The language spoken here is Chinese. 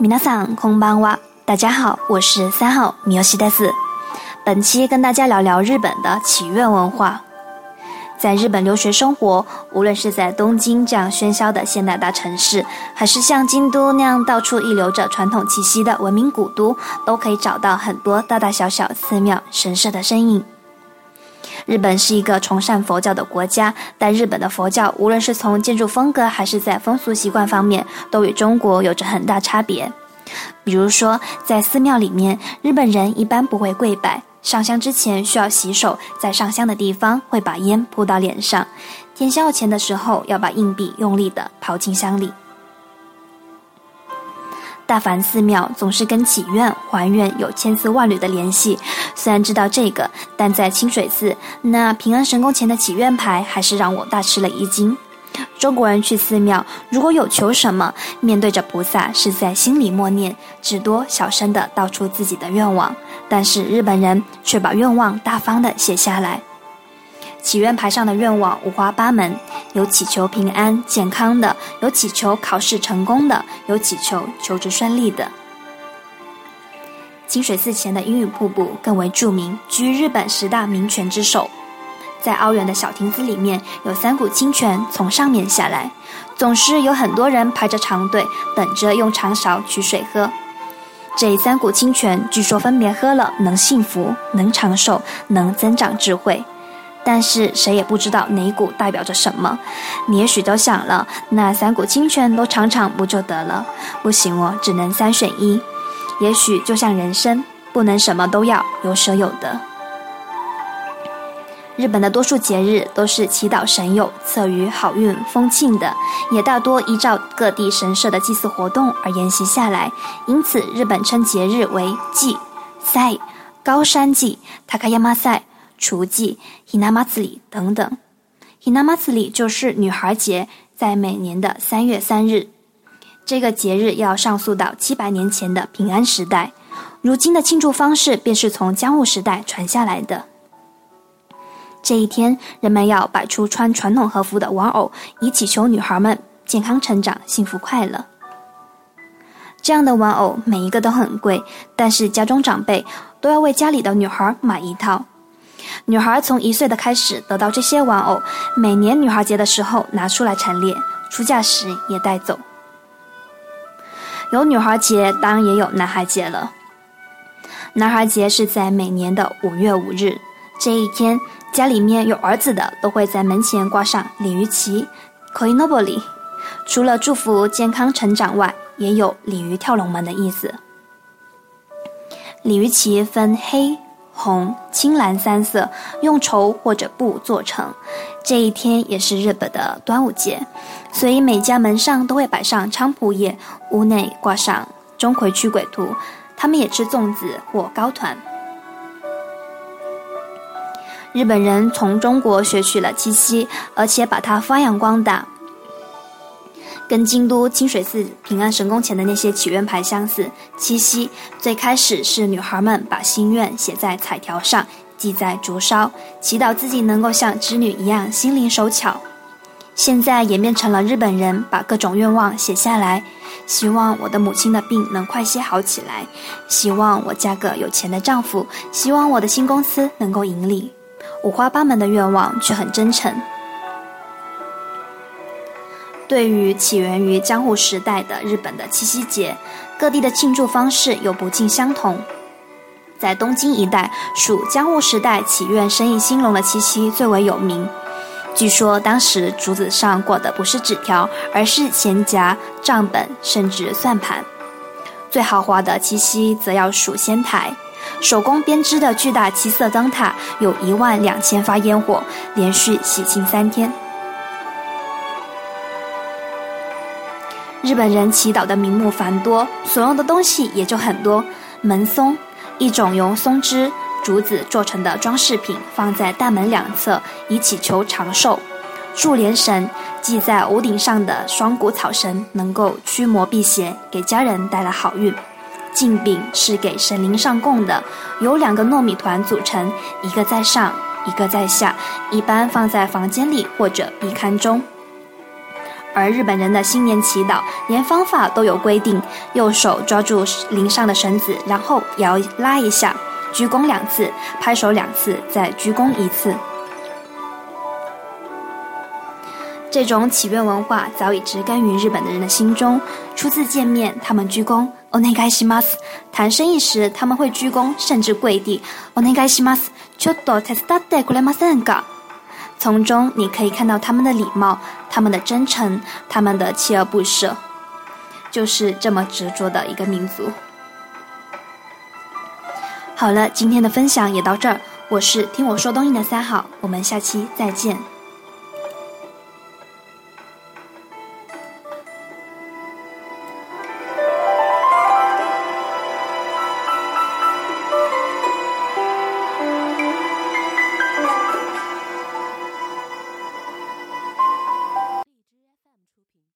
皆さんこんばんは。大家好，我是三号米尤西德斯。本期跟大家聊聊日本的祈愿文化。在日本留学生活，无论是在东京这样喧嚣的现代大城市，还是像京都那样到处遗留着传统气息的文明古都，都可以找到很多大大小小寺庙、神社的身影。日本是一个崇尚佛教的国家，但日本的佛教无论是从建筑风格还是在风俗习惯方面，都与中国有着很大差别。 比如说，在寺庙里面，日本人一般不会跪拜，上香之前需要洗手，在上香的地方会把烟扑到脸上，添香钱的时候要把硬币用力的抛进香里。大凡寺庙总是跟祈愿还愿有千丝万缕的联系。虽然知道这个，但在清水寺那平安神宫前的祈愿牌还是让我大吃了一惊。中国人去寺庙，如果有求什么，面对着菩萨是在心里默念，至多小声的道出自己的愿望；但是日本人却把愿望大方的写下来。祈愿牌上的愿望五花八门，有祈求平安健康的，有祈求考试成功的，有祈求求职顺利的。清水寺前的英语瀑布更为著名，居日本十大名泉之首。在凹圆的小亭子里面，有三股清泉从上面下来，总是有很多人排着长队，等着用长勺取水喝。这三股清泉据说分别喝了能幸福、能长寿、能增长智慧。但是谁也不知道哪股代表着什么。你也许都想了，那三股清泉都尝尝不就得了？不行哦，只能三选一。也许就像人生，不能什么都要，有舍有得。日本的多数节日都是祈祷神佑、赐予好运、丰庆的，也大多依照各地神社的祭祀活动而沿袭下来。因此，日本称节日为祭、赛、高山祭、Takayama 赛。雏祭、Hinamatsuri 等等，Hinamatsuri 就是女孩节，在每年的三月三日。这个节日要上溯到七百年前的平安时代，如今的庆祝方式便是从江户时代传下来的。这一天，人们要摆出穿传统和服的玩偶，以祈求女孩们健康成长、幸福快乐。这样的玩偶每一个都很贵，但是家中长辈都要为家里的女孩买一套。女孩从一岁的开始得到这些玩偶，每年女孩节的时候拿出来陈列，出嫁时也带走。有女孩节，当然也有男孩节了。男孩节是在每年的五月五日，这一天，家里面有儿子的都会在门前挂上鲤鱼旗 （koinobori），除了祝福健康成长外，也有鲤鱼跳龙门的意思。鲤鱼旗分黑。红、青、蓝三色用绸或者布做成。这一天也是日本的端午节，所以每家门上都会摆上菖蒲叶，屋内挂上钟馗驱鬼图。他们也吃粽子或糕团。日本人从中国学取了七夕，而且把它发扬光大。跟京都清水寺平安神宫前的那些祈愿牌相似，七夕最开始是女孩们把心愿写在彩条上，系在竹梢，祈祷自己能够像织女一样心灵手巧。现在演变成了日本人把各种愿望写下来，希望我的母亲的病能快些好起来，希望我嫁个有钱的丈夫，希望我的新公司能够盈利，五花八门的愿望却很真诚。对于起源于江户时代的日本的七夕节，各地的庆祝方式又不尽相同。在东京一带，属江户时代祈愿生意兴隆的七夕最为有名。据说当时竹子上挂的不是纸条，而是钱夹、账本，甚至算盘。最豪华的七夕则要数仙台，手工编织的巨大七色灯塔，有一万两千发烟火，连续喜庆三天。日本人祈祷的名目繁多，所用的东西也就很多。门松，一种由松枝、竹子做成的装饰品，放在大门两侧，以祈求长寿。柱连绳，系在屋顶上的双股草绳，能够驱魔辟邪，给家人带来好运。镜饼是给神灵上供的，由两个糯米团组成，一个在上，一个在下，一般放在房间里或者壁龛中。而日本人的新年祈祷，连方法都有规定：右手抓住铃上的绳子，然后摇拉一下，鞠躬两次，拍手两次，再鞠躬一次。这种祈愿文化早已植根于日本的人的心中。初次见面，他们鞠躬お願いします；谈生意时，他们会鞠躬，甚至跪地お願いします。ちょっと手伝ってくれませんか？从中你可以看到他们的礼貌、他们的真诚、他们的锲而不舍，就是这么执着的一个民族。好了，今天的分享也到这儿。我是听我说东西的三好，我们下期再见。